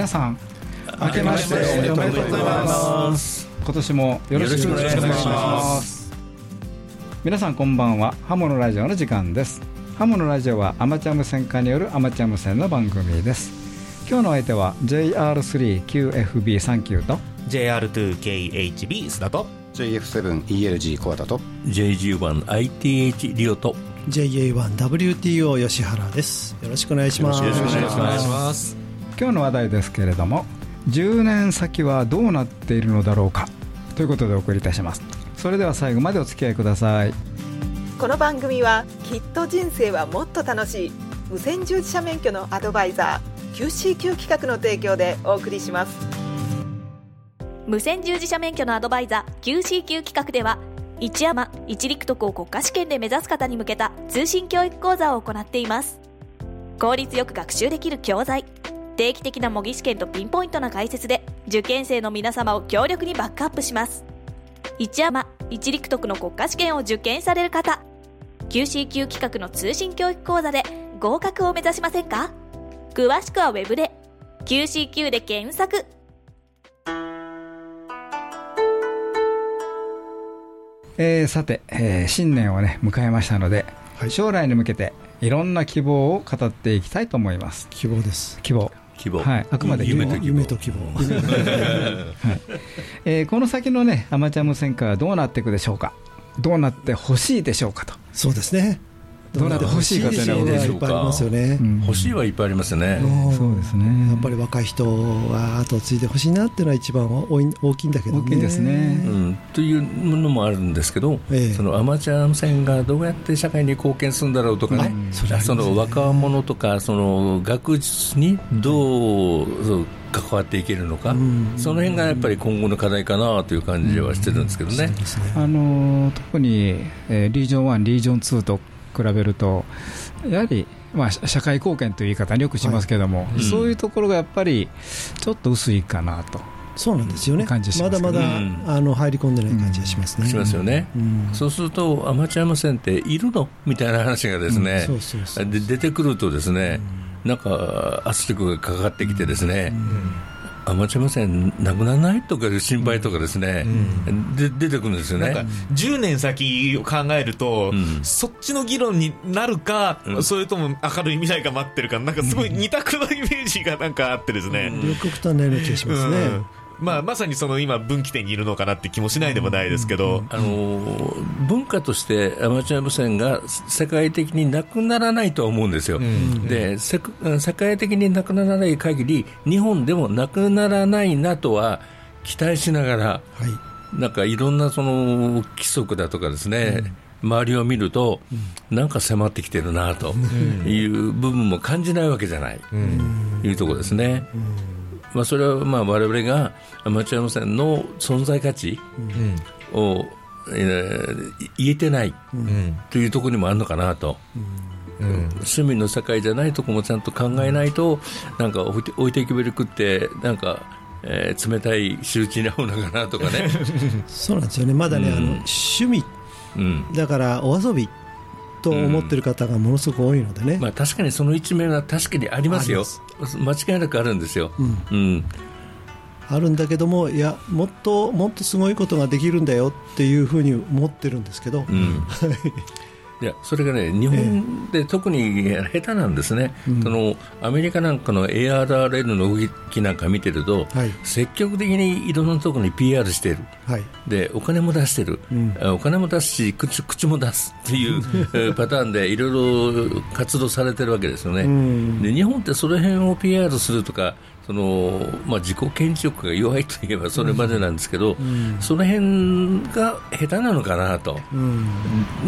皆さん明けましておめでとうございます。今年もよろしくお願いします。皆さんこんばんは。ハモのラジオの時間です。ハモのラジオはアマチュア無線化によるアマチュア無線の番組です。今日の相手は JR3QFB39 と JR2KHB 須田と JF7ELG コアタと JG1ITH リオと JA1WTO 吉原です。よろしくお願いします。よろしくお願いします今日の話題ですけれども10年先はどうなっているのだろうかということでお送りいたします。それでは最後までお付き合いください。この番組はきっと人生はもっと楽しい無線従事者免許のアドバイザー QCQ 企画の提供でお送りします。無線従事者免許のアドバイザー QCQ 企画では一山一陸徳を国家試験で目指す方に向けた通信教育講座を行っています。効率よく学習できる教材定期的な模擬試験とピンポイントな解説で受験生の皆様を強力にバックアップします。一山一陸徳の国家試験を受験される方。QCQ 企画の通信教育講座で合格を目指しませんか？詳しくはウェブで。QCQ で検索。えーさて、えー新年をね迎えましたので、将来に向けていろんな希望を語っていきたいと思います。希望です。希望希望。はい、あくまで夢と希望。夢と希望。えーこの先のねアマチュア無線化はどうなっていくでしょうか？どうなってほしいでしょうかと、そうですねどうなってほしいかというのはどうなってほしいでしょうかいっぱいありますよね、うん欲しいはいっぱいありますよね、うんそうですねやっぱり若い人は後を継いでほしいなっていうのは一番大きいんだけどね大きいですねうん、というのもあるんですけど、ええそのアマチュア無線がどうやって社会に貢献するんだろうとかね、あその若者とかその学術にどうそう関わっていけるのか、んその辺がやっぱり今後の課題かなという感じはしてるんですけどね。あのー特に、えーリージョン1、リージョン2と比べると、やはり、まあ、社社会貢献という言い方によくしますけども、い。そういうところがやっぱりちょっと薄いかなと、そうなんですよね。感じしまますだまだ、うん。あの入り込んでない感じがしますね、しますよね、うん。そうするとアマチュア無線っているのみたいな話がですね、出てくるとですね、なんか圧力がかかってきてですね、アマチュア無線なくならないとかいう心配とかですね、で出てくるんですよね。なんか10年先を考えると、うん。そっちの議論になるか、うん。それとも明るい未来が待ってるか、なんかすごい二択のイメージがなんかあってですね。両極端なような気がしますね、うんまあ、まさにその今、分岐点にいるのかなって気もしないでもないですけど、あの文化としてアマチュア無線が世界的になくならないとは思うんですよ、でせ世界的になくならない限り日本でもなくならないなとは期待しながらはい。なんかいろんなその規則だとかですね、周りを見ると、なんか迫ってきてるなという部分も感じないわけじゃない、いうところですね。まあ、それはまあ我々がアマチュア無線の存在価値を、えー言えてないというところにもあるのかなと。趣味の世界じゃないところもちゃんと考えないと、なんか置いて置いていくべるくって、なんか、えー冷たい仕打ちに合うのかなとかね。そうなんですよね。まだね、うん。あの趣味。うん。だからお遊びと思ってる方がものすごく多いのでね、まあ、確かにその一面は確かにありますよ、間違いなくあるんですよ、うん。あるんだけどもいやもっともっとすごいことができるんだよっていうふうに思ってるんですけど、うんいやそれがね、日本で特に下手なんですね、そのアメリカなんかの ARRL の動きなんか見てると、はい。積極的にいろんなところに PR している、はい。でお金も出してる、ん。お金も出すし口、口も出すっていう えーパターンでいろいろ活動されてるわけですよね。ん。で日本ってその辺を PR するとか、そのまあ、自己顕示欲が弱いといえばそれまでなんですけど、その辺が下手なのかなと、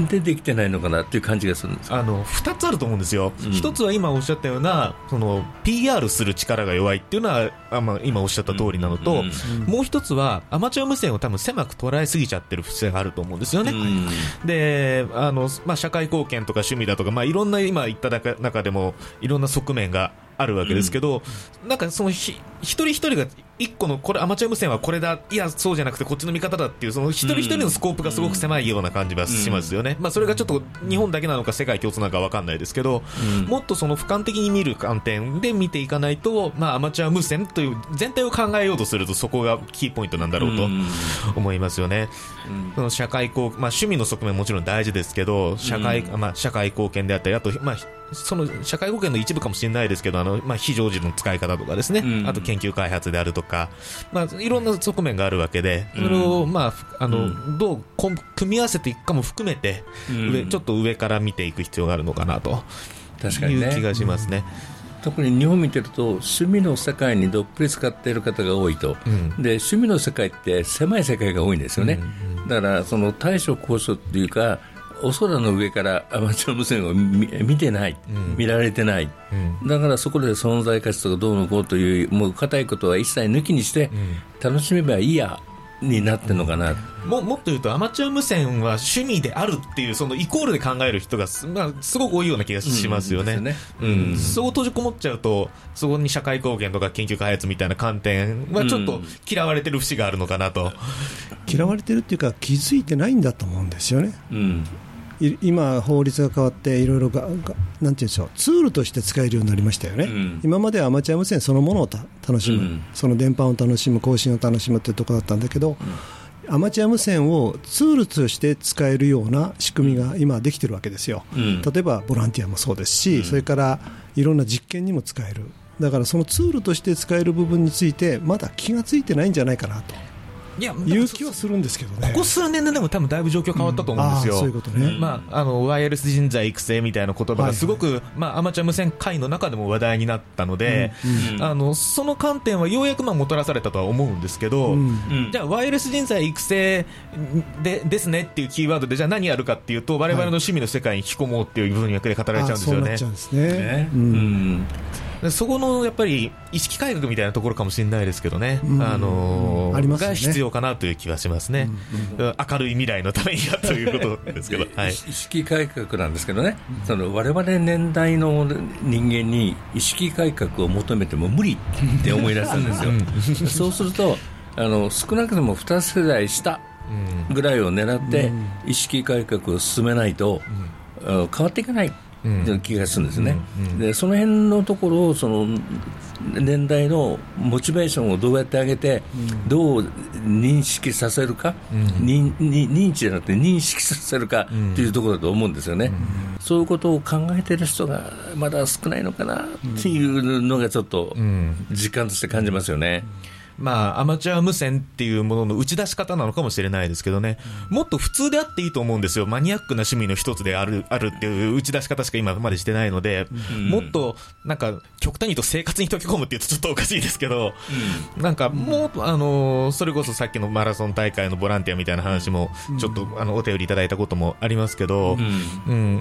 でできてないのかなっていう感じがするんですよ。あの2つあると思うんですよ、うん。一つは今おっしゃったようなその PR する力が弱いっていうのはあ、まあ、今おっしゃった通りなのと、うんもう一つはアマチュア無線を多分狭く捉えすぎちゃってる不正があると思うんですよね。うん。であの、まあ、社会貢献とか趣味だとか、まあ、いろんな今言った中中でもいろんな側面があるわけですけど、なんかそのひ一人一人が一個のこれアマチュア無線はこれだいやそうじゃなくてこっちの見方だっていうその一人一人のスコープがすごく狭いような感じはしますよね、まあ、それがちょっと日本だけなのか世界共通なのか分かんないですけど、もっとその俯瞰的に見る観点で見ていかないと、まあ、アマチュア無線という全体を考えようとするとそこがキーポイントなんだろうと思いますよね、その社会貢、まあ、趣味の側面もちろん大事ですけど社会,、まあ、社会貢献であったりあと、まあその社会保険の一部かもしれないですけど、あのまあ、非常時の使い方とかですね、うん、あと研究開発であるとか、まあ、いろんな側面があるわけで、それを、まあ、あの、うん、どう組み合わせていくかも含めて、上ちょっと上から見ていく必要があるのかなと。いう気がしますね。特に日本見てると趣味の世界にどっぷり使っている方が多いと、うん、で趣味の世界って狭い世界が多いんですよね、うんうん、だからその対処交渉っていうかお空の上からアマチュア無線を見てない、うん、見られてない、うん、だからそこで存在価値とかどうのこうというもう固いことは一切抜きにして楽しめばいいやになってるのかな。ももっと言うとアマチュア無線は趣味であるっていうそのイコールで考える人がす,、まあ、すごく多いような気がしますよね,、うん。ね。うん、そう閉じこもっちゃうとそこに社会貢献とか研究開発みたいな観点はちょっと嫌われてる節があるのかなと、嫌われてるっていうか気づいてないんだと思うんですよね、うん今、法律が変わっていろいろがなんていうんでしょうツールとして使えるようになりましたよね、うん、今まではアマチュア無線そのものを楽しむ、うん、その電波を楽しむ、更新を楽しむというところだったんだけど、うん、アマチュア無線をツールとして使えるような仕組みが今、できてるわけですよ、例えばボランティアもそうですし、それからいろんな実験にも使える、だからそのツールとして使える部分について、まだ気がついてないんじゃないかなと。いや勇気はするんですけどね。ここ数年ででも多分だいぶ状況変わったと思うんですよ、うん、そういうことね、まあ、あのワイヤレス人材育成みたいな言葉がすごく、はい。はい、まあ、アマチュア無線界の中でも話題になったので、うん。うん、あのその観点はようやくまあもたらされたとは思うんですけど、じゃあワイヤレス人材育成でですねっていうキーワードでじゃあ何やるかっていうと我々の趣味の世界に引き込もうっていう分野で語られちゃうんですよね。そうなっちゃうんですね、うんそこのやっぱり意識改革みたいなところかもしれないですけどね、うん、あのーね、が必要かなという気がしますね、うんうん、明るい未来のためにやということですけど、はい、意識改革なんですけどね、その我々年代の人間に意識改革を求めても無理って思い出したんですよ。そうするとあの少なくとも2世代下ぐらいを狙って意識改革を進めないと、変わっていかない気がするんですね、でその辺のところをその年代のモチベーションをどうやって上げて、どう認識させるか、認認知じゃなくて認識させるかというところだと思うんですよね、そういうことを考えてる人がまだ少ないのかなっていうのがちょっと実感として感じますよね。まあ、アマチュア無線っていうものの打ち出し方なのかもしれないですけどね、もっと普通であっていいと思うんですよ。マニアックな趣味の一つである、あるっていう打ち出し方しか今までしてないので、うん、もっと、なんか、極端に言うと生活に溶け込むって言うとちょっとおかしいですけど、うん、なんか、もう、あの、それこそさっきのマラソン大会のボランティアみたいな話も、ちょっと、あの、お便りいただいたこともありますけど、うん、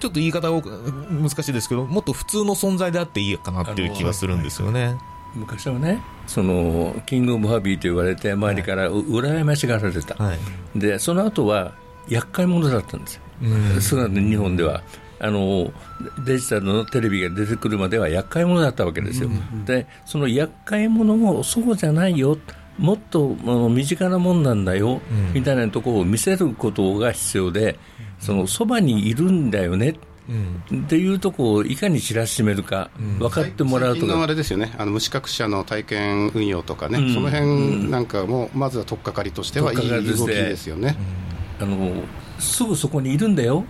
ちょっと言い方を難しいですけど、もっと普通の存在であっていいかなっていう気はするんですよね。昔はね。そのキング・オブ・ハビーと言われて周りから羨ましがられた、はい、でその後は厄介者だったんですよ、うん、その日本では。あのデジタルのテレビが出てくるまでは厄介者だったわけですよ、うん、でその厄介者をそうじゃないよ。もっとあの身近なもんなんだよ、うん、みたいなところを見せることが必要でそのそばにいるんだよねうん、っていうとこをいかに知らしめるか、うん、分かってもらうとか、あれですよね、あの無資格者の体験運用とかね、うん、その辺なんかも、まずは取っかかりとしてはいい動きですよね。あのすぐそこにいるんだよ。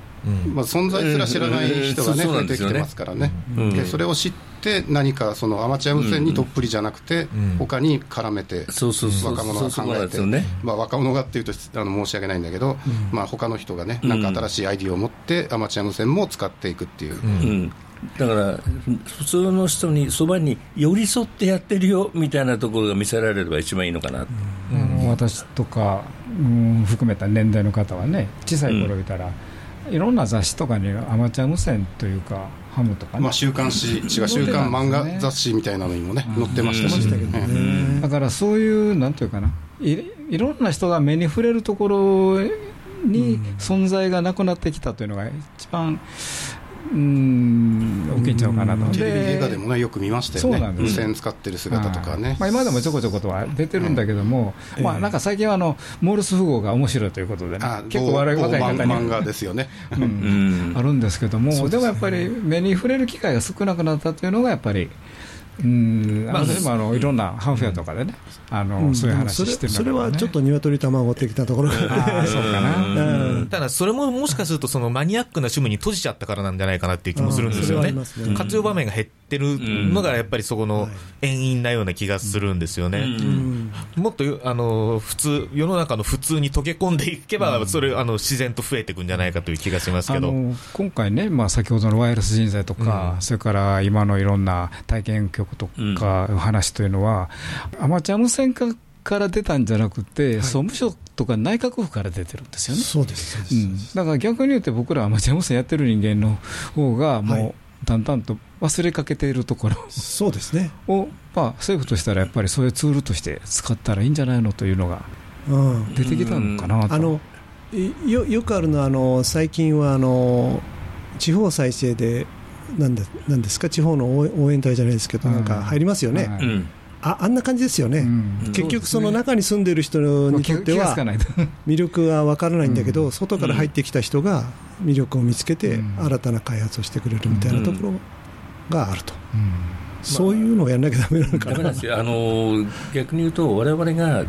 まあ、存在すら知らない人がね、増えてきてますからね、でそれを知って、何かそのアマチュア無線にどっぷりじゃなくて、他に絡めて、若者が考えて、まあ、若者がっていうとあの申し訳ないんだけど、まあ他の人がね、なんか新しいアイディアを持って、アマチュア無線も使っていくっていう。だから普通の人にそばに寄り添ってやってるよみたいなところが見せられれば一番いいのかな、うん、私とか、うん、含めた年代の方はね小さい頃いたら、うん。いろんな雑誌とかにアマチュア無線というかハムとかね、まあ、週刊誌違う週刊漫画雑誌みたいなのにもね載ってましたし、ね、だからそういうなんていうかな。いいろんな人が目に触れるところに存在がなくなってきたというのが一番うん。ちゃうかなと、テレビ映画でもねよく見ましたよね。無線使ってる姿とかね、まあ、今でもちょこちょことは出てるんだけども、まあ、なんか最近はあのモールス符号が面白いということでね結構若い方に。漫画ですよね、うん、あるんですけどもでもやっぱり目に触れる機会が少なくなったというのがやっぱりうん。まあ、でもあのいろんなハンフェアとかでね、あのそういう話してるそれはちょっと鶏卵的なところが。そうかな、ただそれももしかするとそのマニアックな趣味に閉じちゃったからなんじゃないかなっていう気もするんですよね、活用場面が減ってるのがやっぱりそこの遠因なような気がするんですよね、もっとあの普通世の中の普通に溶け込んでいけば、それあの自然と増えていくんじゃないかという気がしますけど。今回ね、まあ、先ほどのワイヤレス人材とか、それから今のいろんな体験局とか話というのは、アマチュア無線化から出たんじゃなくて、総務省とか内閣府から出てるんですよね。そうです、うん、だから逆に言うと、僕らアマチュア無線やってる人間の方が、もう、だんだんと忘れかけているところ。そうですね。を、まあ、政府としたらやっぱりそういうツールとして使ったらいいんじゃないのというのが出てきたのかなと。あのよよくあるのはあの最近はあの地方再生でなんでなんですか？地方の応援隊じゃないですけど、なんか入りますよね。ああんな感じですよね、うん、結局、その中に住んでる人にとっては、魅力が分からないんだけど、外から入ってきた人が魅力を見つけて、新たな開発をしてくれるみたいなところがあると。そういうのをやらなきゃだめなのかな、あの逆に言うと、われわれが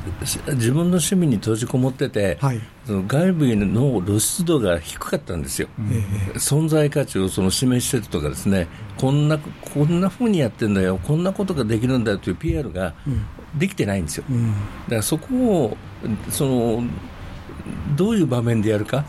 自分の趣味に閉じこもってて、はい、その外部への露出度が低かったんですよ、えー、存在価値をその示してるとか、ですね。こんなこんなふうにやってんだよ、こんなことができるんだよという PR ができてないんですよ、うん、だからそこをそのどういう場面でやるか？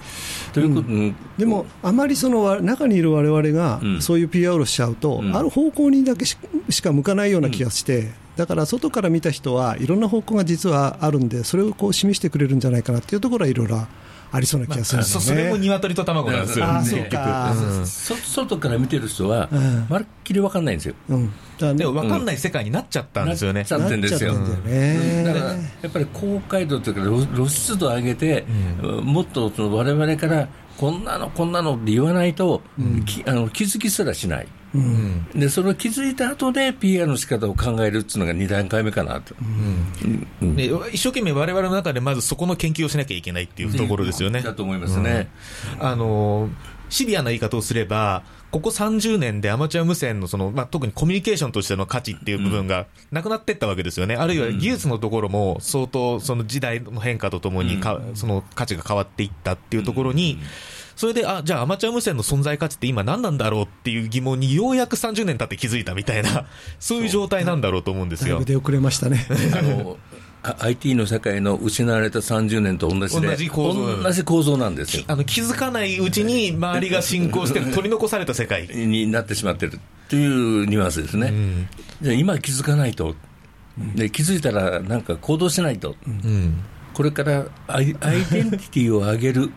ということ、うん、でも、あまりその中にいるわれわれがそういう PR をしちゃうと、うん、ある方向にだけしか向かないような気がして、だから外から見た人はいろんな方向が実はあるんで、それをこう示してくれるんじゃないかなっていうところはいろいろありそうな気がするんですね、それも鶏と卵なんですよ、結局、うん、外から見てる人は、まるっきり分かんないんですよ、うん、でも分かんない世界になっちゃったんですよね、なっちゃってんですよ、だからやっぱり公開度というか、露出度を上げて、もっとわれわれからこんなの、こんなのって言わないと、あの気づきすらしない。うん、でそれを気づいた後で PR の仕方を考えるっていうのが2段階目かなと、うん。一生懸命われわれの中でまずそこの研究をしなきゃいけないっていうところですよね。だと思いますね。あのシビアな言い方をすれば、ここ30年でアマチュア無線のその、まあ、特にコミュニケーションとしての価値っていう部分がなくなっていったわけですよね、あるいは技術のところも相当、その時代の変化とともにか、その価値が変わっていったっていうところに、それで、あ、じゃあアマチュア無線の存在価値って今何なんだろうっていう疑問にようやく30年経って気づいたみたいな、そういう状態なんだろうと思うんですよ。出遅れましたね。あの IT の世界の失われた30年と同じで、同じ構造。同じ構造なんですよ。あの気づかないうちに周りが進行して取り残された世界。になってしまってるというニュアンスですね、うん、今気づかないと、で気づいたらなんか行動しないと、うん、これからアイアイデンティティを上げる、うん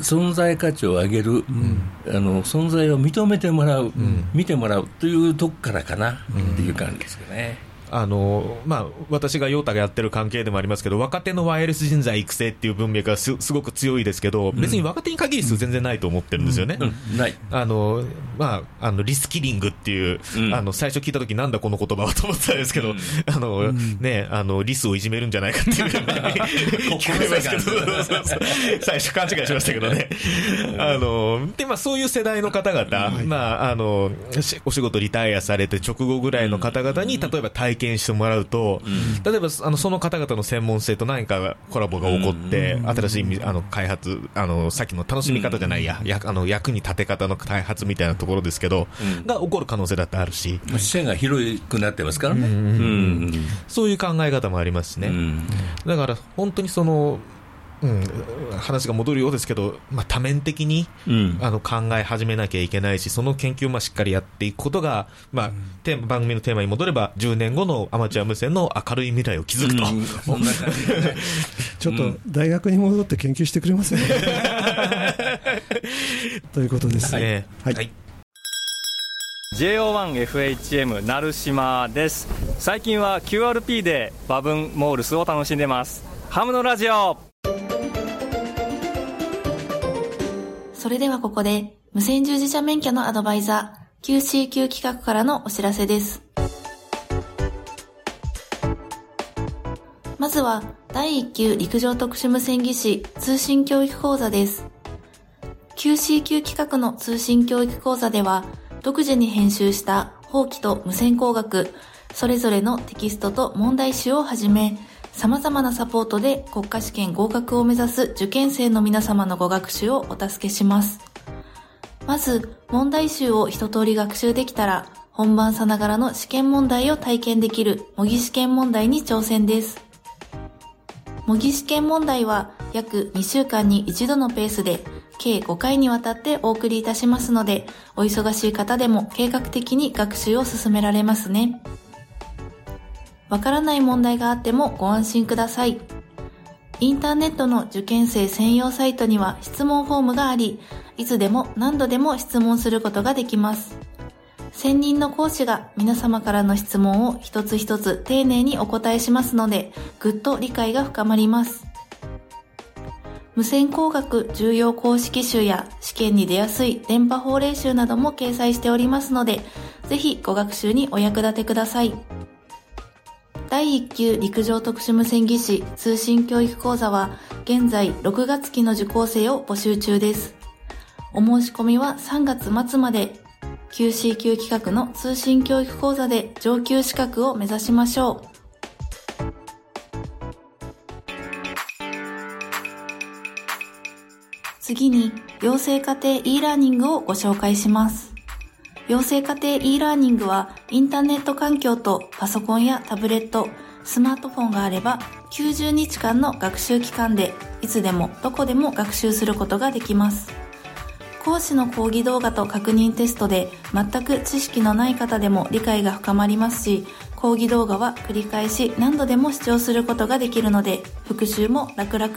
存在価値を上げる、うん、あの存在を認めてもらう、うん、見てもらうというとこからかなっていう感じですかね。あのまあ、私がヨータがやってる関係でもありますけど、若手のワイヤレス人材育成っていう文脈がすすごく強いですけど、別に若手に限り数全然ないと思ってるんですよね。ない。あの、まあ、あのリスキリングっていう、あの最初聞いたとき、なんだこの言葉はと思ってたんですけど、あのね、あのリスをいじめるんじゃないかっていう。聞こえますけど、最初勘違いしましたけどね。あのでまあ、そういう世代の方々、まあ、あのお仕事リタイアされて直後ぐらいの方々に、例えば体験験してもらうと、うん、例えばあのその方々の専門性と何かコラボが起こって、新しいあの開発あの、さっきの楽しみ方じゃないや、やあの役に立て方の開発みたいなところですけど、が起こる可能性だってあるし、視野が広くなってますからね、そういう考え方もありますしね。だから本当にそのうん、話が戻るようですけど、まあ、多面的に、うん、あの考え始めなきゃいけないし、その研究もしっかりやっていくことが、まあ、テーマ番組のテーマに戻れば、10年後のアマチュア無線の明るい未来を築くと、うん、そん。な感じちょっと大学に戻って研究してくれません ということです。はい、はい、はい。JO1FHM 成島です。最近は QRP でバブンモールスを楽しんでます。ハムのラジオそれではここで無線従事者免許のアドバイザー QCQ 企画からのお知らせです。まずは第1級陸上特殊無線技師通信教育講座です。QCQ 企画の通信教育講座では独自に編集した法規と無線工学、それぞれのテキストと問題集をはじめ、様々なサポートで国家試験合格を目指す受験生の皆様のご学習をお助けします。まず、問題集を一通り学習できたら、本番さながらの試験問題を体験できる模擬試験問題に挑戦です。模擬試験問題は約2週間に一度のペースで計5回にわたってお送りいたしますので、お忙しい方でも計画的に学習を進められますね。わからない問題があってもご安心ください。インターネットの受験生専用サイトには質問フォームがあり、いつでも何度でも質問することができます。専任の講師が皆様からの質問を一つ一つ丁寧にお答えしますので、ぐっと理解が深まります。無線工学重要公式集や試験に出やすい電波法令集なども掲載しておりますので、ぜひご学習にお役立てください。第1級陸上特殊無線技師通信教育講座は現在6月期の受講生を募集中です。お申し込みは3月末まで QC 級企画の通信教育講座で上級資格を目指しましょう。次に、養成家庭 e ラーニングをご紹介します。養成家庭 e ラーニングは、インターネット環境とパソコンやタブレット、スマートフォンがあれば、90日間の学習期間で、いつでもどこでも学習することができます。講師の講義動画と確認テストで、全く知識のない方でも理解が深まりますし、講義動画は繰り返し何度でも視聴することができるので、復習も楽々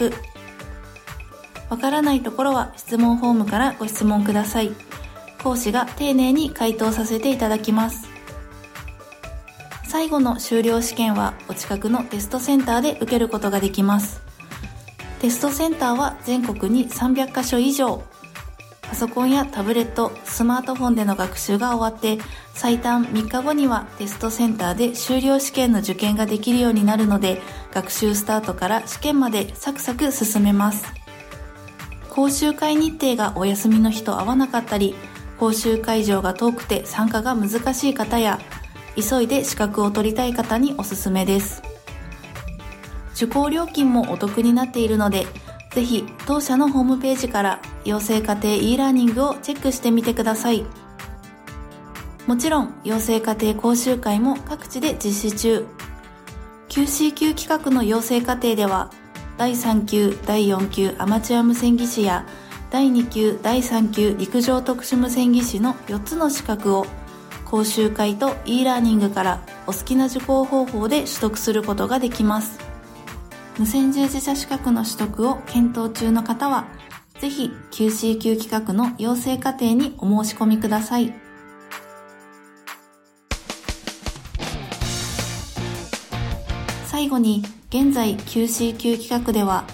わからないところは質問フォームからご質問ください。講師が丁寧に回答させていただきます。最後の修了試験はお近くのテストセンターで受けることができます。テストセンターは全国に300カ所以上。パソコンやタブレット、スマートフォンでの学習が終わって、最短3日後にはテストセンターで修了試験の受験ができるようになるので、学習スタートから試験までサクサク進めます。講習会日程がお休みの日と合わなかったり、講習会場が遠くて参加が難しい方や、急いで資格を取りたい方におすすめです。受講料金もお得になっているので、ぜひ当社のホームページから養成家庭 e ラーニングをチェックしてみてください。もちろん、養成家庭講習会も各地で実施中。QCQ 企画の養成課程では、第3級第4級アマチュア無線技師や第2級第3級陸上特殊無線技師の4つの資格を講習会と e ラーニングからお好きな受講方法で取得することができます。無線従事者資格の取得を検討中の方はぜひ QCQ 企画の養成課程にお申し込みください。最後に現在 QCQ 企画では、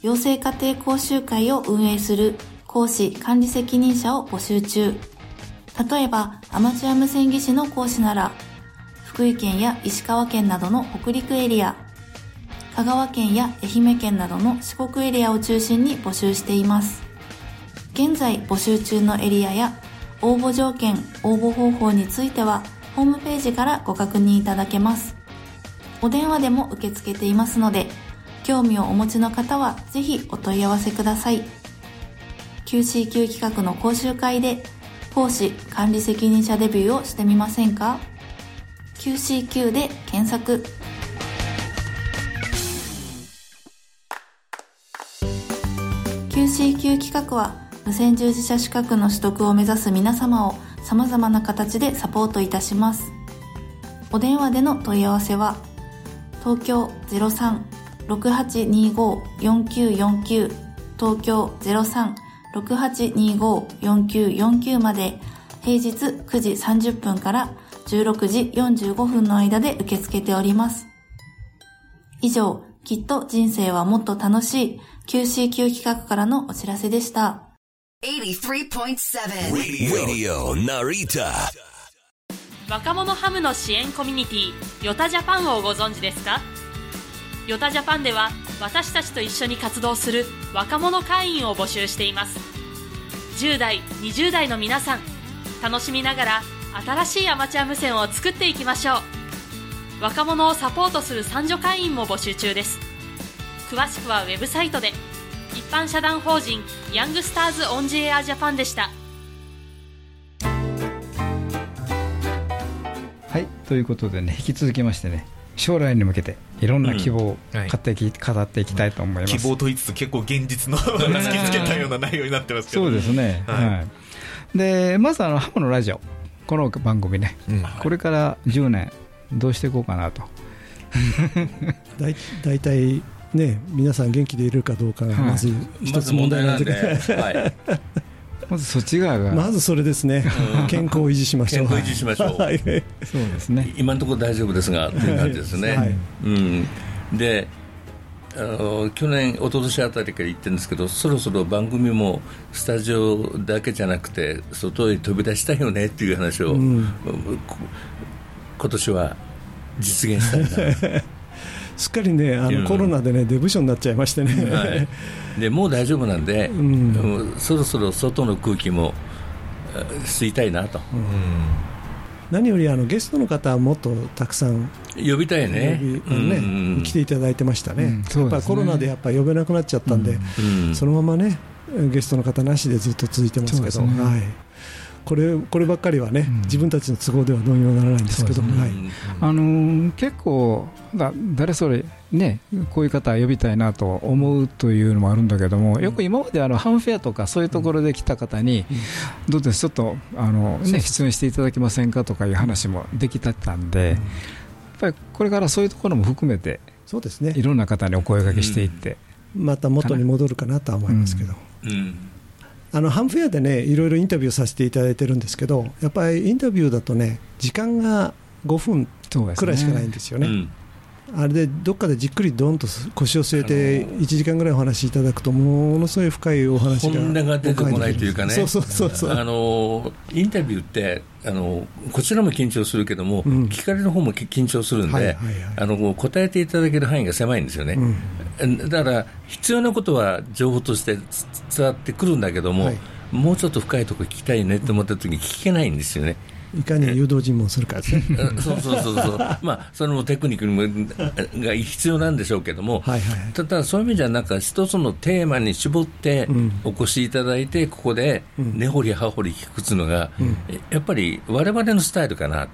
養成家庭講習会を運営する講師管理責任者を募集中。例えば、アマチュア無線技師の講師なら、福井県や石川県などの北陸エリア、香川県や愛媛県などの四国エリアを中心に募集しています。現在募集中のエリアや応募条件、応募方法については、ホームページからご確認いただけます。お電話でも受け付けていますので、興味をお持ちの方はぜひお問い合わせください。QCQ 企画の講習会で講師管理責任者デビューをしてみませんか ?QCQ で検索。QCQ 企画は無線従事者資格の取得を目指す皆様を様々な形でサポートいたします。お電話での問い合わせは東京03-6825-4949東京03-6825-4949まで平日9時30分から16時45分の間で受け付けております。以上、きっと人生はもっと楽しい QCQ 企画からのお知らせでした。83.7 Radio Narita 若者ハムの支援コミュニティヨタジャパンをご存知ですか？ヨタジャパンでは私たちと一緒に活動する若者会員を募集しています。10代20代の皆さん楽しみながら新しいアマチュア無線を作っていきましょう。若者をサポートする三女会員も募集中です。詳しくはウェブサイトで。一般社団法人ヤングスターズオンジエアジャパンでした。はいということでね引き続きましてね将来に向けていろんな希望を語っていき,、語っていきたいと思います、希望と言いつつ結構現実の突 きつけたような内容になってますけど。そうですね、はい、はい、でまずあのハモのラジオ。この番組ね、うん、これから10年どうしていこうかなと。だい大体ね、皆さん元気でいるかどうかがまず一つ問題なんで、はい、まずそっち側が。まずそれですね、健康を維持しましょう。健康維持しましょう、はい、そうですね。今のところ大丈夫ですがという感じですね、はい、うん、であの去年、一昨年あたりから言ってるんですけどそろそろ番組もスタジオだけじゃなくて外へ飛び出したいよねっていう話を、うん、今年は実現したいな。すっかりねあのコロナでねデブ症になっちゃいましてね、はい、でもう大丈夫なんで、うん、そろそろ外の空気も吸いたいなと、うん、何よりあのゲストの方はもっとたくさん呼びたいね。ね、うん、来ていただいてましたね、うん。ね、やっぱコロナでやっぱ呼べなくなっちゃったんで、そのままねゲストの方なしでずっと続いてますけど、ね、はい。これこればっかりはね、うん、自分たちの都合ではどうにもならないんですけど、ね、はい、あのー、結構だ、誰それ、ね、こういう方呼びたいなと思うというのもあるんだけども、よく今まであのハンフェアとかそういうところで来た方に、どうです、ちょっとあの、ね、出演していただけませんかとかいう話もできてたんで、やっぱりこれからそういうところも含めて、そうですね。いろんな方にお声がけしていって、また元に戻るかなとは思いますけど。うん。あのハンフェアでねいろいろインタビューさせていただいてるんですけどやっぱりインタビューだとね時間が5分くらいしかないんですよね。あれでどっかでじっくりどんと腰を据えて1時間ぐらいお話しいただくとものすごい深いお話が本音が出てこないというかね。そうそうそうそう。あのインタビューってあのこちらも緊張するけども、うん、聞かれる方も緊張するんで、はいはいはい、あの答えていただける範囲が狭いんですよね、うん、だから必要なことは情報として伝わってくるんだけども、はい、もうちょっと深いところ聞きたいねって思った時に聞けないんですよね。いかに誘導尋問するかですね。そうそうそうそう、まあ、それもテクニックもが必要なんでしょうけども、はいはい、ただ、そういう意味じゃ、なんか一つのテーマに絞ってお越しいただいて、ここで根掘り葉掘り聞くっていうのが、うん、やっぱりわれわれのスタイルかな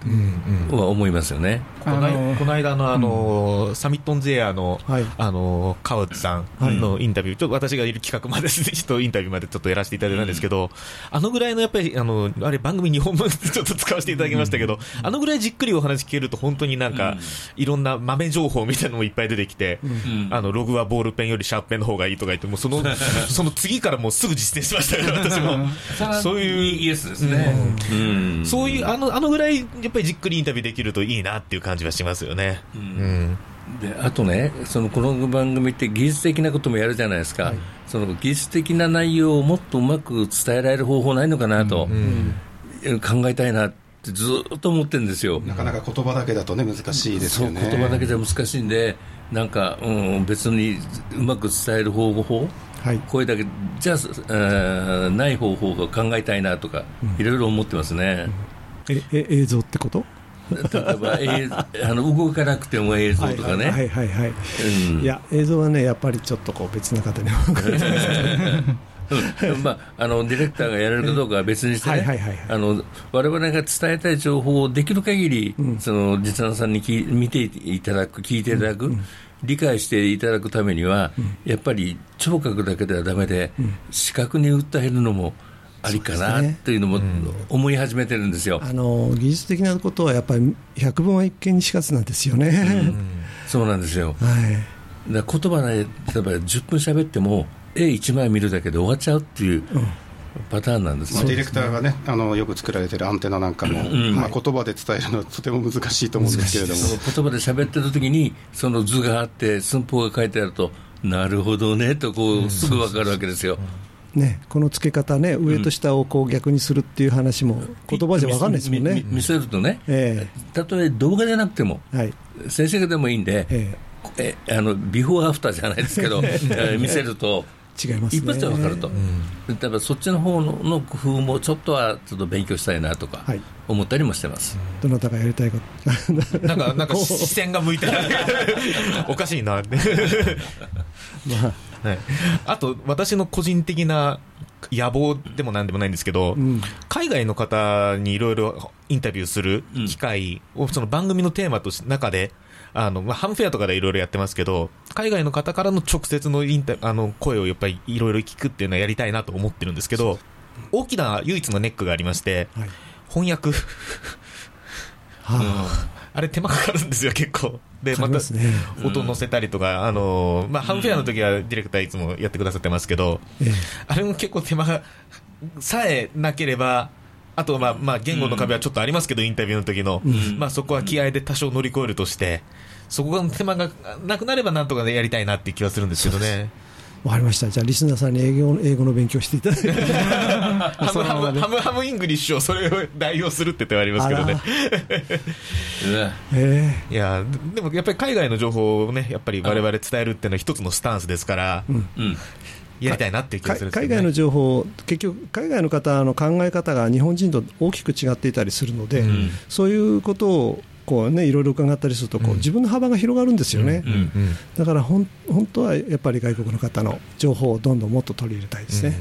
とは思いますよね。このこの間のあの、うん、サミットンゼアの、はい、あの川内さんのインタビュー、ちょっと私がいる企画まで、ちょっとインタビューまでちょっとやらせていただいたんですけど、うん、あのぐらいのやっぱり、あのあれ、番組2本分ちょっと使わせていただきましたけど、あのぐらいじっくりお話聞けると、本当になんか、いろんな豆情報みたいなのもいっぱい出てきて、あのログはボールペンよりシャープペンの方がいいとか言って、もうその その次からもうすぐ実践しましたから、私も。そういう。イエスですね。そういう、あのあのぐらい、やっぱりじっくりインタビューできるといいなっていう感じはしますよね。うん。であとね、そのこの番組って技術的なこともやるじゃないですか、はい、その技術的な内容をもっとうまく伝えられる方法ないのかなと、うん。うん、考えたいなってずっと思ってるんですよ。なかなか言葉だけだとね、難しいですよね。言葉だけじゃ難しいんで、なんか、うん、別にうまく伝える方法、はい、これだけじゃあ、ない方法が考えたいなとか、いろいろ思ってますね。ええ映像ってこと？例えば映あの動かなくても映像とかね、はいはいはい、うん、いや映像はねやっぱりちょっとこう別な方に まあ、あのディレクターがやれるかどうかは別にしてね、われわれが伝えたい情報をできる限り、うん、その実演さんにき見ていただく、聞いていただく、うん、理解していただくためには、うん、やっぱり聴覚だけではだめで、視覚に訴えるのもありかなっていうのも思い始めてるんですよ、あの技術的なことはやっぱり百聞は一見にしかずなんですよね。そうなんですよ、はい、だ言葉で例えば10分喋っても絵1枚見るだけで終わっちゃうっていう。パターンなんです、ね、まあ、ディレクターがねあのよく作られてるアンテナなんかも、うん、まあ、言葉で伝えるのはとても難しいと思うんですけれども。言葉で喋ってる時にその図があって寸法が書いてあるとなるほどねとこうすぐ分かるわけですよ、ね、この付け方ね、上と下をこう逆にするっていう話も、言葉じゃ分かんないですもんね。見せるとね、えー、たとえ動画でなくても、はい、静止画でもいいんで、えー、えあのビフォーアフターじゃないですけど、見せると。違います、ね、一発で分かると、うん、だからそっちの方の工夫もちょっとはちょっと勉強したいなとか思ったりもしてます、はい、どなたがやりたいかなんかなんか視線が向いてない。おかしいなって。まあ、はい、あと私の個人的な野望でもなんでもないんですけど、うん、海外の方にいろいろインタビューする機会を、その番組のテーマとし中で、あの、まあ、ハムフェアとかでいろいろやってますけど、海外の方からの直接のインタあの声をやっぱりいろいろ聞くっていうのはやりたいなと思ってるんですけど、大きな唯一のネックがありまして、はい、翻訳。はあ、うん。あれ手間かかるんですよ、結構。で、また、音乗せたりとか、あの、まあ、ハムフェアの時はディレクターいつもやってくださってますけど、あれも結構手間が、さえなければ、あと、まあ、まあ、言語の壁はちょっとありますけど、インタビューの時の、まあ、そこは気合で多少乗り越えるとして、そこが手間がなくなればなんとかやりたいなっていう気はするんですけどね。わかりました。じゃあ、リスナーさんに英語英語の勉強していただいて。ハムハム、ハムハムイングリッシュをそれを代用するって言ってありますけどね。えー、いや、でもやっぱり海外の情報をね、やっぱり我々伝えるっていうのは一つのスタンスですから、うん、やりたいなっていう気がする、ね、海外の情報、結局、海外の方の考え方が日本人と大きく違っていたりするので、うん、そういうことをこうね、いろいろ伺ったりするとこう、自分の幅が広がるんですよね、だからほん本当はやっぱり外国の方の情報をどんどんもっと取り入れたいですね。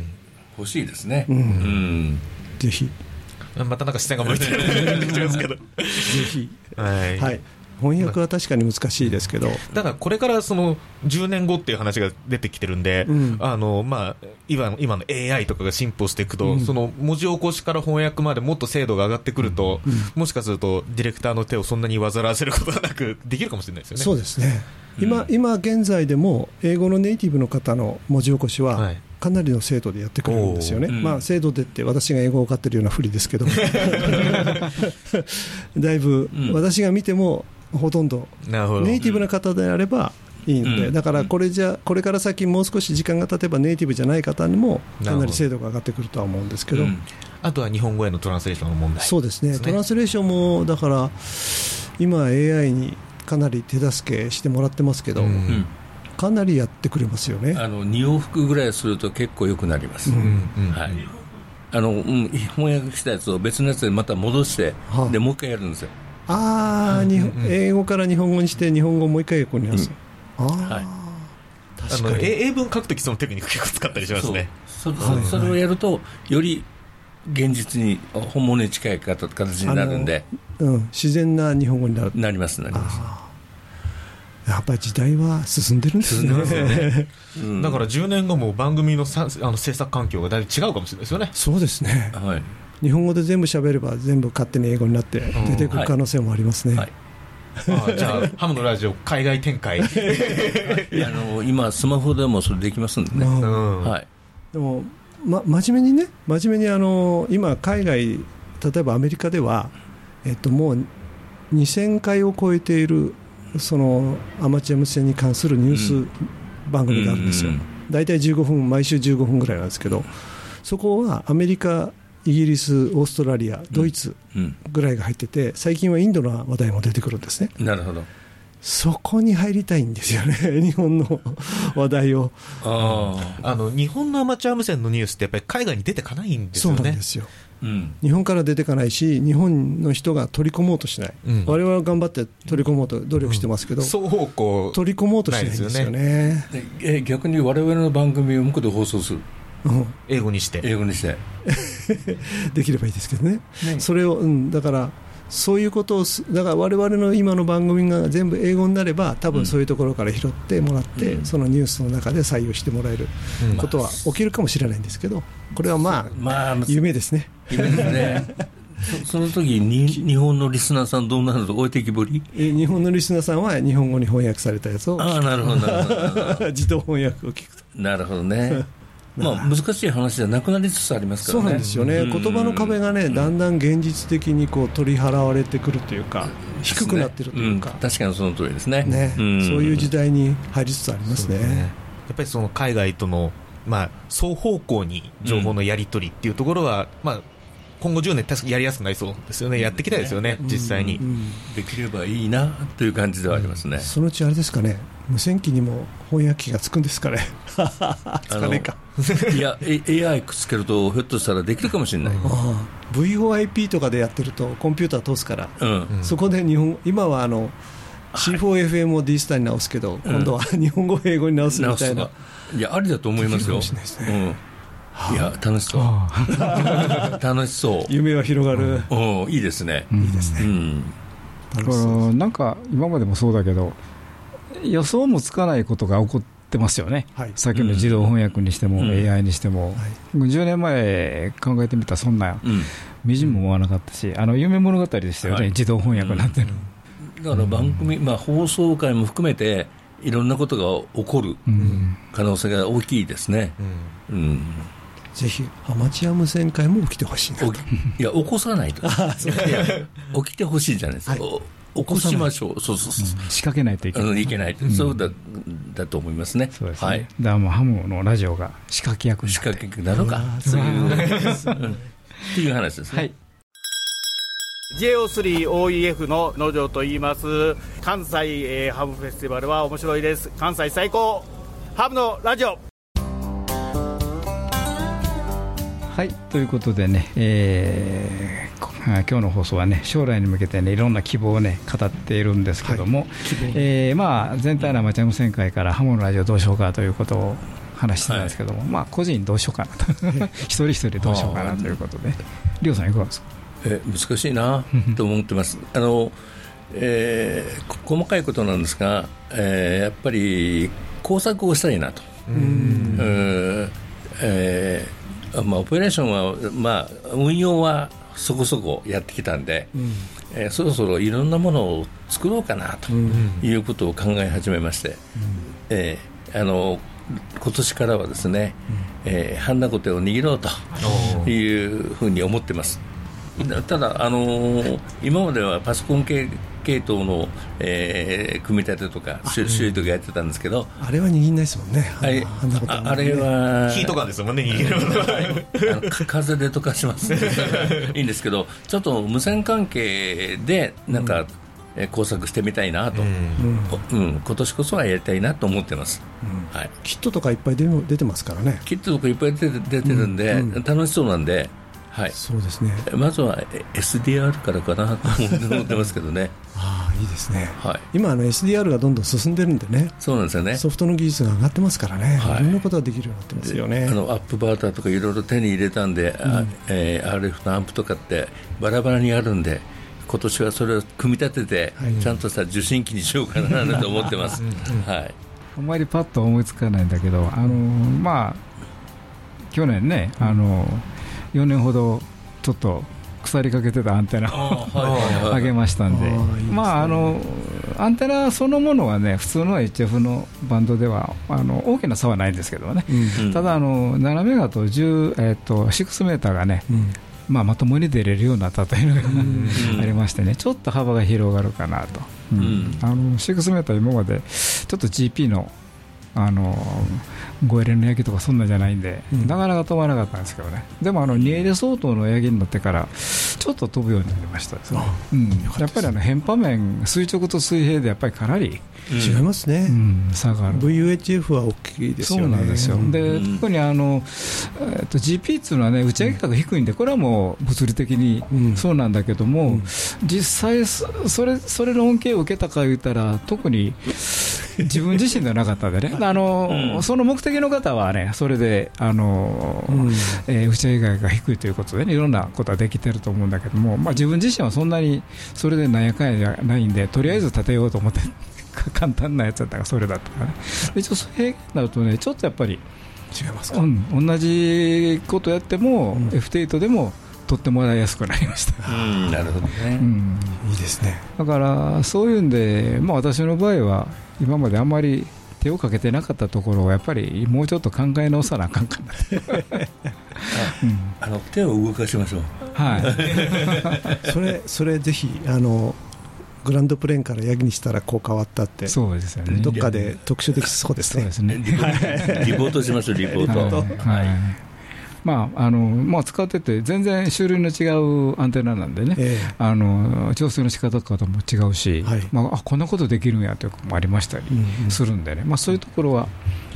欲しいですね、うん。ぜひ。またなんか視線が向いてる。ですけど。ぜひ。はい、はい翻訳は確かに難しいですけど、だからこれからその10年後っていう話が出てきてるんで、うん、あのまあ、今の今の AI とかが進歩していくと、うん、その文字起こしから翻訳までもっと精度が上がってくると、うん、もしかするとディレクターの手をそんなに煩わせることがなく、できるかもしれないですよね。そうですね。今今現在でも英語のネイティブの方の文字起こしは、はい。かなりの精度でやってくれるんですよね、まあ、精度でって私が英語を分かってるようなふりですけど。だいぶ私が見てもほとんどネイティブな方であればいいんで、うん、だからこれじゃこれから先もう少し時間が経てばネイティブじゃない方にもかなり精度が上がってくるとは思うんですけど、うん、あとは日本語へのトランスレーションの問題、そうですね、トランスレーションもだから今 AI にかなり手助けしてもらってますけど、うん、かなりやってくれますよね。あの2往復ぐらいすると結構よくなります、はい。あのうん、翻訳したやつを別のやつでまた戻して、はあ、でもう一回やるんですよああ、うんうん、英語から日本語にして日本語をもう一回英語にす、うん、ああ、はい、確かに。英文書くときそのテクニック結構使ったりしますね。そそそれをやるとより現実に本物に近い形になるんで、うん、自然な日本語になる。なりますなります。やっぱり時代は進んでるんですね。ね。うん、だから10年後も番組のさあの制作環境がだいぶ違うかもしれないですよね。そうですね、はい、日本語で全部喋れば全部勝手に英語になって出てくる可能性もありますね。はい。あじゃあ、ハムのラジオ、海外展開。あの今、スマホでもそれできますんでね、はい、でも、ま、真面目にね、真面目にあの今、海外、例えばアメリカでは、えっと、もう2000回を超えているそのアマチュア無線に関するニュース番組があるんですよ、大体15分、毎週15分ぐらいなんですけど、そこはアメリカイギリス、オーストラリア、ドイツぐらいが入ってて、最近はインドの話題も出てくるんですね。なるほど。そこに入りたいんですよね、日本の話題を。ああの日本のアマチュア無線のニュースって、やっぱり海外に出てかないんですよね。そうなんですよ。うん、日本から出てかないし、日本の人が取り込もうとしない、われわれは頑張って取り込もうと努力してますけど、うん、双方向取り込もうとしないんですよね。ね。え逆にわれわれの番組を向こうで放送する。英語にして。英語にして。できればいいですけどね、ね。それを、うん、だからそういうことをだから我々の今の番組が全部英語になれば多分そういうところから拾ってもらって、うん、そのニュースの中で採用してもらえることは起きるかもしれないんですけどこれはまあ、まあ、夢ですね。夢ですね。その時に日本のリスナーさんどうなると置いてきぼり？え日本のリスナーさんは日本語に翻訳されたやつをああなるほどなるほど。自動翻訳を聞くと。なるほどねまあ、難しい話じゃなくなりつつありますからね。そうなんですよね、言葉の壁がね、だんだん現実的にこう取り払われてくるというか、低くなってるというか、うん、確かにその通りですね。ね、そういう時代に入りつつありますね。すね。やっぱりその海外とのまあ、双方向に情報のやり取りっていうところは、まあ、今後10年、確かにやりやすくなりそうですよね、やっていきたいですよね、実際に、できればいいなという感じではありますね、そのうちあれですかね、無線機にも翻訳機がつくんですかね、つか。ねかいや、AI くっつけると、ひょっとしたらできるかもしれない、VOIP とかでやってると、コンピューター通すから、そこで日本、今はあの C4FM を D スターに直すけど、今度は日本語を英語に直すみたいな。いや、ありだと思いますよ。いや楽しそう。楽しそう。夢は広がる、うん、いいですね、いいですね、うん、なんか今までもそうだけど予想もつかないことが起こってますよね、はい、さっきの自動翻訳にしても、うん、AI にしても、はい、10年前考えてみたらそんな、みじんも思わなかったしあの夢物語でしたよね、はい、自動翻訳なんて、うん、だから番組、まあ、放送回も含めていろんなことが起こる可能性が大きいですね。うんぜひアマチュア無線会も起きてほしいなと。いや起こさないと。起きてほしいじゃないですか、はい、起こしましょう。そうそうそう、うん、仕掛けないといけない、いけない、うん、そうだだと思いますね。そうですね、はい、だからもうハムのラジオが仕掛け役仕掛け役なのか。そういう。っていう話ですね、はい。JO3OEF の農場と言います。関西、えー、ハムフェスティバルは面白いです。関西最高。ハムのラジオはいということでね、えー、今日の放送はね将来に向けてねいろんな希望をね語っているんですけども、はい、えー、まあ全体のアマチュア無線会からハモのラジオどうしようかということを話してたんですけども、はい、まあ個人どうしようかなと。一人一人どうしようかなということで。りょうさんいかがですか？え難しいなと思ってます。あの、えー、細かいことなんですが、えー、やっぱり工作をしたいなと。うん、えーまあ、オペレーションは、まあ、運用はそこそこやってきたんで、うん、えー、そろそろいろんなものを作ろうかなということを考え始めまして、うん、えー、あの今年からはですね、うん、えー、ハンナコテを握ろうというふうに思ってます。ただ、あのー、今まではパソコン系系統の、えー、組み立てとか修理とかやってたんですけど、あれは握んないですもんね、はい、ああれは火とかですもんね握るの。風で溶かします。いいんですけどちょっと無線関係でなんか、え工作してみたいなと、うん、うん、今年こそはやりたいなと思ってます、うん、はい、キットとかいっぱい出出てますからね。キットとかいっぱい出て出てるんで、うん、楽しそうなんで、はい、そうですね。まずは SDR からかなと思ってますけどね。ああいいですね、はい、今あの SDR がどんどん進んでるんでね。そうなんですよね。ソフトの技術が上がってますからね、はい、いろんなことができるようになってますよね。あのアップバーターとかいろいろ手に入れたんで、うん、えー、RF のアンプとかってバラバラにあるんで今年はそれを組み立てて、はい、ちゃんとした受信機にしようかなと思ってます、はい、あんまりパッと思いつかないんだけどあのまあ去年ねあの4年ほどちょっと腐りかけてたアンテナを 上げましたんで、まああのアンテナそのものはね普通の HF のバンドではあの大きな差はないんですけどね、うん、ただあの7メガと10、えー、と6メーターがね、うん、まあ、まともに出れるようになったというのが、ありましてね。ちょっと幅が広がるかなと、うん、あの6メーター今までちょっと GP のあの 5L のヤギとかそんなんじゃないんで、うん、なかなか飛ばなかったんですけどね、でもあの 2L 相当のヤギになってから、ちょっと飛ぶようになりましたですね、うん、やっぱりあの変波面、垂直と水平でやっぱりかなり違いますね、うん、差がある VUHF は大きいですよね、そうなんですよ、で特にあの、えっと、GP っていうのはね、打ち上げ価格低いんで、これはもう物理的にそうなんだけども、実際それ、それの恩恵を受けたか言ったら、特に自分自身ではなかったんでね。あの、その目的の方はね、それで、あの、うん、えー、打ち上げが低いということでね、いろんなことはできてると思うんだけども、まあ自分自身はそんなにそれでなんやかんやじゃないんで、とりあえず立てようと思って、簡単なやつだったからそれだったからね。一応、平均になるとね、ちょっとやっぱり、違いますか、うん、同じことやっても、うん、F8 でも取ってもらいやすくなりました、うん、なるほどね、うん、いいですね。だからそういうんで、まあ、私の場合は今まであんまり手をかけてなかったところをやっぱりもうちょっと考え直さなあかんかなうん、あの手を動かしましょう。は い それそれぜひあのグランドプレーンからヤギにしたらこう変わったって、そうですよね。どっかで特集できそうですね。すね。リポートしますリポート。はいまああのまあ、使ってて、全然種類の違うアンテナなんでね、えー、あの調整の仕方とかも違うし、はい、まあ、あこんなことできるんやということもありましたりするんでね、まあ、そういうところは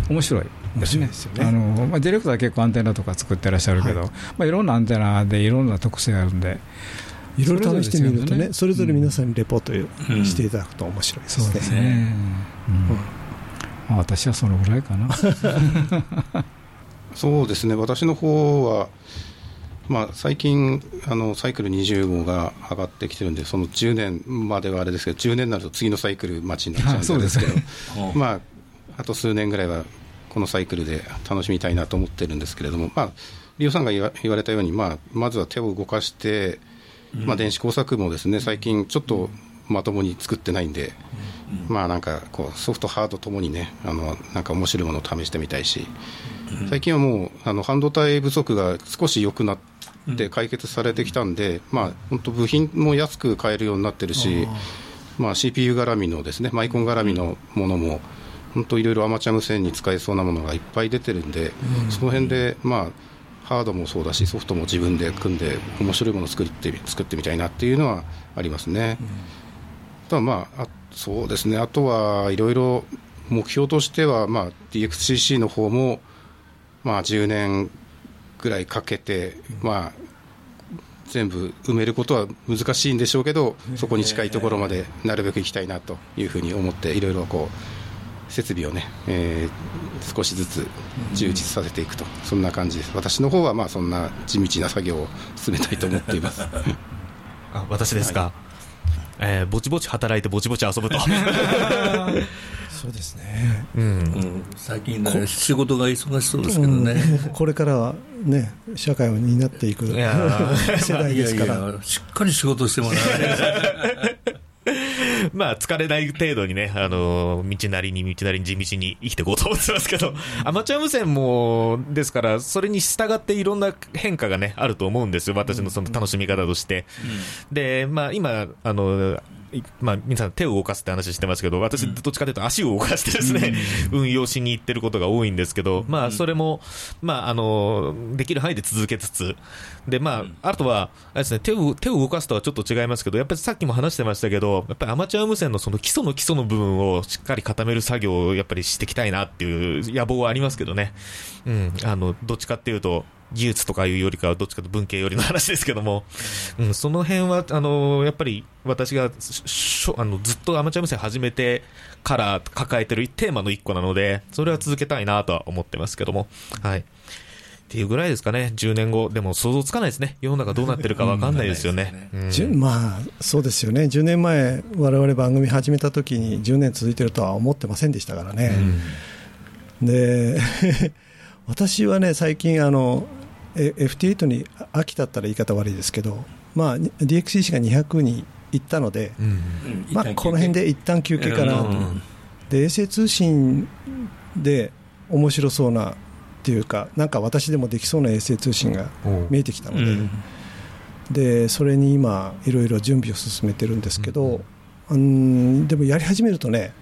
面白いですね、すね。あのまあ、ディレクターは結構アンテナとか作ってらっしゃるけど、はい。まあ、いろんなアンテナでいろんな特性があるんんで。いろいろ試してみるとね、それぞれ皆さんにレポートしていただくと面白いですね。そうですね。まあ、私はそのぐらいかな。そうですね、私の方は、まあ、最近あの、サイクル20号が上がってきてるんで、その10年まではあれですけど、10年になると次のサイクル待ちになっちゃうんで すけど、まあ、あと数年ぐらいはこのサイクルで楽しみたいなと思ってるんですけれども、まあ、リオさんが言われたように、まあ、まずは手を動かして、まあ、電子工作もですね最近ちょっとまともに作ってないんで、まあなんかこうソフト、ハードともにねあのなんか面白いものを試してみたいし最近はもうあの半導体不足が少し良くなって解決されてきたんで、まあ本当部品も安く買えるようになってるし、まあ、CPU 絡みのですねマイコン絡みのものも本当いろいろアマチュア無線に使えそうなものがいっぱい出てるんで、その辺でまあハードもそうだしソフトも自分で組んで面白いものを作って作ってみたいなっていうのはありますね。うん、まああそうですね。あとはいろいろ目標としては、まあ、DXCC の方もまあ10年ぐらいかけて、まあ、全部埋めることは難しいんでしょうけどそこに近いところまでなるべく行きたいなというふうに思っていろいろこう設備をね、えー、少しずつ充実させていくと、そんな感じです、私の方はまあそんな地道な作業を進めたいと思っています。あ私ですか、はい、えー、ぼちぼち働いて、ぼちぼち遊ぶと。そうですね、うん、うん、最近、ね、仕事が忙しそうですけどね、うん、これからはね、社会を担っていく世代ですから。いやいや、しっかり仕事してもらわないまあ、疲れない程度にね、あの、道なりに道なりに地道に生きていこうと思ってますけど、アマチュア無線も、ですから、それに従っていろんな変化がね、あると思うんですよ。私のその楽しみ方として。うん、で、まあ、今、あの、まあ、皆さん手を動かすって話してますけど、私、どっちかというと足を動かしてですね、うん、運用しに行ってることが多いんですけど、まあ、それも、まあ、あの、できる範囲で続けつつ、で、まあ、あとは、あれですね、手を、手を動かすとはちょっと違いますけど、やっぱりさっきも話してましたけど、やっぱりアマチュア無線のその基礎の基礎の部分をしっかり固める作業をやっぱりしていきたいなっていう野望はありますけどね。うん、あの、どっちかっていうと、技術とかいうよりかはどっちかと文系よりの話ですけども、うん、その辺は、あの、やっぱり私がしょあのずっとアマチュア無線始めてから抱えてるテーマの一個なので、それは続けたいなとは思ってますけども、はい。っていうぐらいですかね、10年後、でも想像つかないですね、世の中どうなってるか分かんないですよね。まあ、そうですよね、10年前、われわれ番組始めた時に10年続いてるとは思ってませんでしたからね。うん、で 私はね、最近あの、FT8 に飽きたったら言い方悪いですけど、まあ、DXCC が200に行ったので、うん、まあ、この辺で一旦休憩かなと、で衛星通信で面白そうなっていうか、なんか私でもできそうな衛星通信が見えてきたので、うん、でそれに今、いろいろ準備を進めてるんですけど、うん、でもやり始めるとね、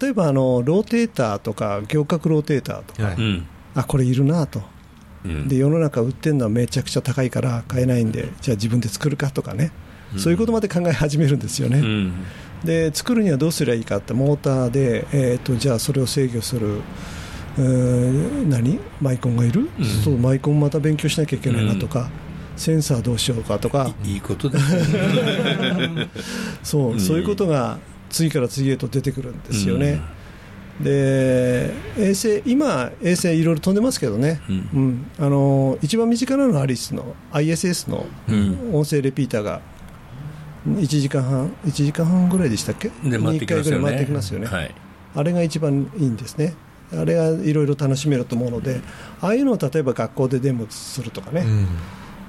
例えばあのローテーターとか、行角ローテーターとか、はい、あこれいるなと。で世の中売ってるのはめちゃくちゃ高いから買えないんでじゃあ自分で作るかとかね、そういうことまで考え始めるんですよね、で作るにはどうすればいいかってモーターで、えーと、じゃあそれを制御するえー、何？マイコンがいる、うん、そうマイコンまた勉強しなきゃいけないなとか、うん、センサーどうしようかとか。いいことですね。そう、うん、そういうことが次から次へと出てくるんですよね、で衛星今、衛星いろいろ飛んでますけどね、うん、あの一番身近なのはアリスの ISS の音声レピーターが1時間半1時間半ぐらいでしたっけ、で1回ぐらい回ってきますよね、はい、あれが一番いいんですね。あれがいろいろ楽しめると思うので、ああいうのを例えば学校でデモするとかね、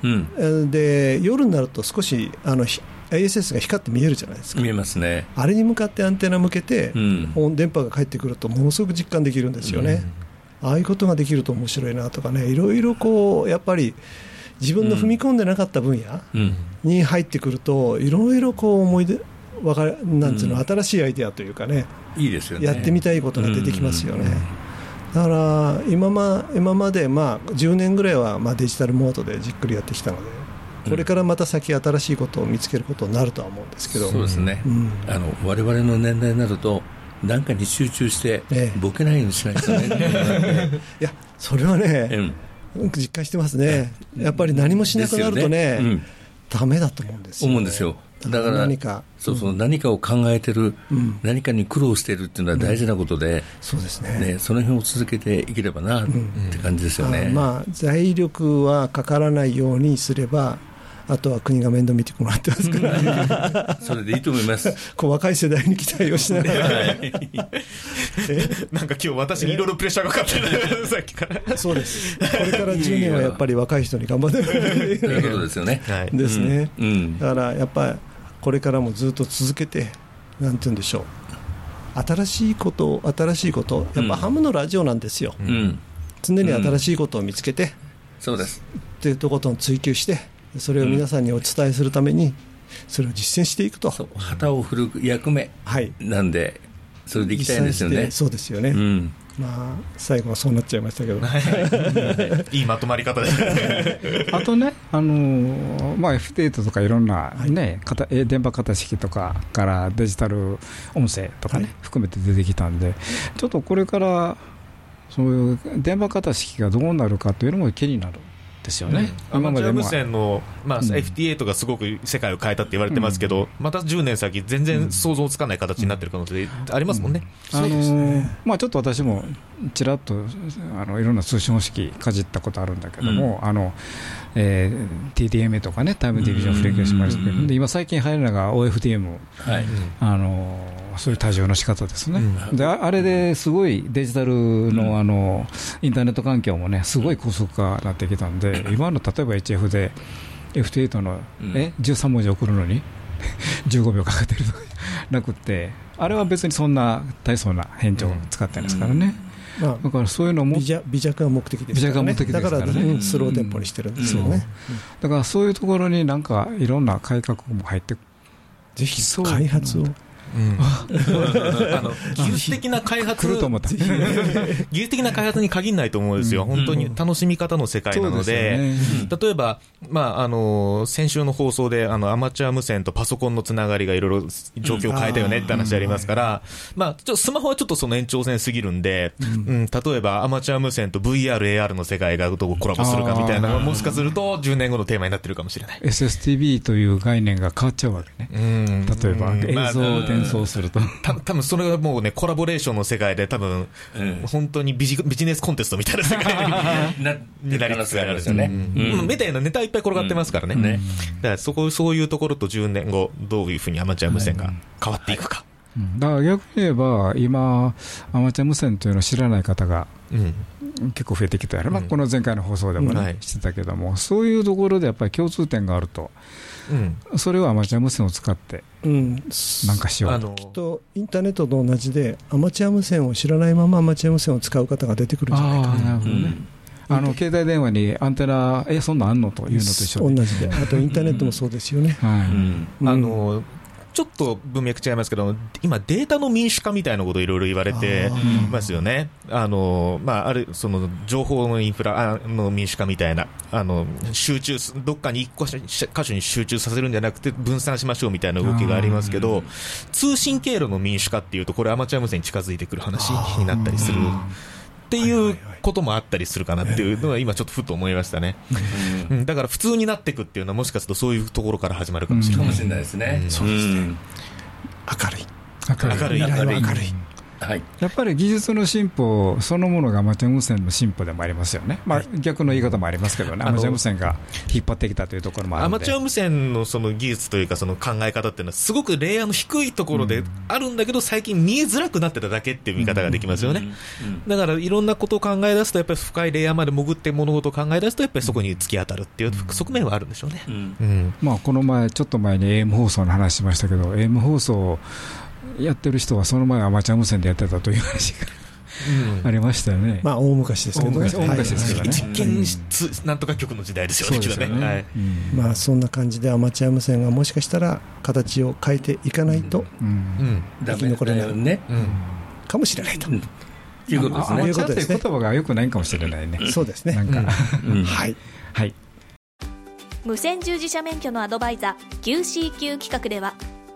うん、で夜になると少しあの ISS が光って見えるじゃないですか。見えますね。あれに向かってアンテナ向けて、うん、電波が返ってくるとものすごく実感できるんですよね、うん、ああいうことができると面白いなとかね。いろいろこうやっぱり自分の踏み込んでなかった分野に入ってくるといろいろこう思い出わかなんつうの、新しいアイデアというかね、いいですよね。やってみたいことが出てきますよね。だから今ま今までまあ10年ぐらいはまあデジタルモードでじっくりやってきたので、これからまた先、新しいことを見つけることになるとは思うんですけど、そうですね、あの我々の年代になると、何かに集中して、ボケないようにしないとね、いや、それはね、実感してますね、やっぱり何もしなくなるとね、だめだと思うんですよ、思うんですよ。だから何か。そうそう、何かを考えてる、何かに苦労してるっていうのは大事なことで、そうですね。その辺を続けていければなって感じですよね、まあ、財力はかからないようにすれば、あとは国が面倒見てもらってますから、それでいいと思います。こう若い世代に期待をしながら、なんか今日私にいろいろプレッシャーがかかってる、さっきから。そうです、これから10年はやっぱり若い人に頑張って。もらということですよね。ですね、だからやっぱりこれからもずっと続けて、なんて言うんでしょう、新しいこと、新しいこと、やっぱハムのラジオなんですよ、常に新しいことを見つけて、そうです。っていうとことを追求して。それを皆さんにお伝えするために、それを実践していくと、旗を振る役目なんで、はい、それでいきたいんですよね。そうですよね、うん、まあ、最後はそうなっちゃいましたけど、い。いまとまり方で あとね、あのまあ、F8 とかいろんなね、はい、電波型式とかからデジタル音声とかね、はい、含めて出てきたんで、ちょっとこれから、そういう電波型式がどうなるかというのも気になる。ですよね、アマチュア無線の、まあ、FT8 がすごく世界を変えたって言われてますけど、また10年先、全然想像つかない形になってる可能性ありますもんね。あのまあ、ちょっと私もちらっとあのいろんな通信方式かじったことあるんだけども、あのえー、TDMA とかね、タイムディビジョンフレキューシマリスで今最近流行るのが OFDM、はい、あのそういう多重の仕方ですね、うん、であれですごいデジタルのあのインターネット環境もね、すごい高速化になってきたんで、今の例えば HF で FT8 の、え13文字送るのに 15秒かかってるとかなくて、あれは別にそんな大層な変調を使ってないですからね。まあ、だからそういうのも微弱が目的ですからね、だから、ね、スローテンポにしてるんですよね、だからそういうところになんかいろんな改革も入ってぜひ開発をあの技術的な開発 技術的な開発に限らないと思うんですよ、本当に楽しみ方の世界なので、例えば、まあ、あの先週の放送であのアマチュア無線とパソコンのつながりがいろいろ状況を変えたよねって話ありますから、まあ、ちょスマホはちょっとその延長線すぎるんで、うん。例えばアマチュア無線と VR、AR の世界がどうコラボするかみたいな、もしかすると10年後のテーマになってるかもしれない。SSTV という概念が変わっちゃうわけね、例えば映像伝送すると。た多分それがもうね、コラボレーションの世界で、多分、うん、本当にビジビジネスコンテストみたいな世界に なりつつある。んですよね。みたいなネタいっぱい転がってますからね。ね。だからそこ、そういうところと10年後、どういうふうにアマチュア無線が変わっていくか。だから逆に言えば、今、アマチュア無線というのを知らない方が、結構増えてきたやろ、まあ、この前回の放送でもね、してたけども、そういうところでやっぱり共通点があると。うん、それをアマチュア無線を使って、うん、なんかしようと、きっとインターネットと同じで、アマチュア無線を知らないままアマチュア無線を使う方が出てくるんじゃないかな。なるほどね。あの携帯電話にアンテナ、え、そんなんあんのというのと一緒同じで、あとインターネットもそうですよね。はい、あのちょっと文脈違いますけど、今、データの民主化みたいなこといろいろ言われてますよね。あの、まあ、ある、その、情報のインフラの民主化みたいな、あの、集中、どっかに一個箇所に集中させるんじゃなくて分散しましょうみたいな動きがありますけど、通信経路の民主化っていうと、これアマチュア無線に近づいてくる話になったりする。っていうこともあったりするかなっていうのは今ちょっとふと思いましたね、うん、だから普通になっていくっていうのはもしかするとそういうところから始まるかもしれない。ですね、そうですね。明るい。明るい。明るい。明るいはい、やっぱり技術の進歩そのものがアマチュア無線の進歩でもありますよね、まあ、逆の言い方もありますけどね、アマチュア無線が引っ張ってきたというところもあるアマチュア無線のその技術というか、その考え方っていうのは、すごくレイヤーの低いところであるんだけど、最近見えづらくなってただけっていう見方ができますよね、だからいろんなことを考え出すと、やっぱり深いレイヤーまで潜って物事を考え出すと、やっぱりそこに突き当たるっていう側面はあるんでしょうね、うん。まあ、この前、ちょっと前に AM 放送の話しましたけど、AM 放送やってる人はその前アマチュア無線でやってたという話がありましたよね。まあ大昔ですけどね。大昔ですね。実験室なんとか局の時代ですよね。そうですね。はい。まあそんな感じでアマチュア無線がもしかしたら形を変えていかないと生き残れないね。かもしれないと。いうことですね。アマチュアという言葉がよくないかもしれないね。そうですね。なんか、はい。はい。無線従事者免許のアドバイザー QCQ 企画では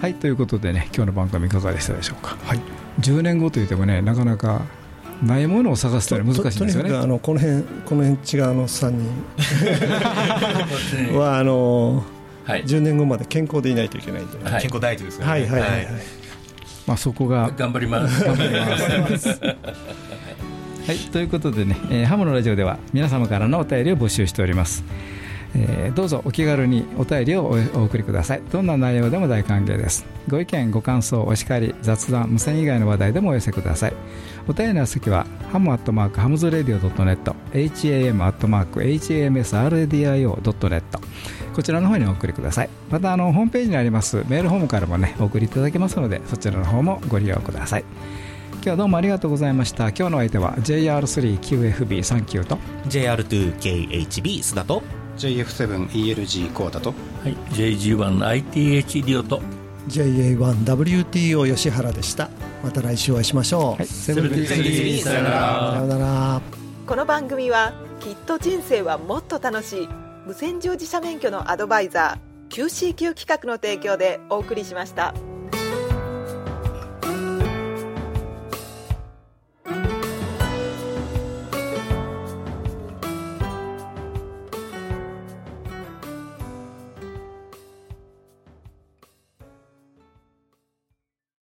はいということでね今日の番組いかがでしたでしょうか、はい、10年後といってもねなかなかないものを探すと難しいんですよね。あのこの辺この辺違うの3人。はあの、はい、10年後まで健康でいないといけないんで、はい、健康第一ですね。はいはいはい、はい、まあ、そこが頑張ります。頑張ります。はい。ということでね、えー、ハムのラジオでは皆様からのお便りを募集しておりますえー、どうぞお気軽にお便りをお送りください。どんな内容でも大歓迎です。ご意見ご感想お叱り雑談無線以外の話題でもお寄せください。お便りの先はハムアットマークハムズレディオ .net ham アットマーク hamsradio.net こちらの方にお送りください。またあのホームページにあります。メールホームからもねお送りいただけますのでそちらの方もご利用ください。今日はどうもありがとうございました。今日の相手は JR3QFB39 と JR2KHB 須田と JF7ELG コーダと、はい、JG1ITH リオと。JA1WTO 吉原でした。また来週お会いしましょう、はい、セブンティーさよならさよなら。この番組はきっと人生はもっと楽しい。無線乗自社免許のアドバイザー QCQ 企画の提供でお送りしました。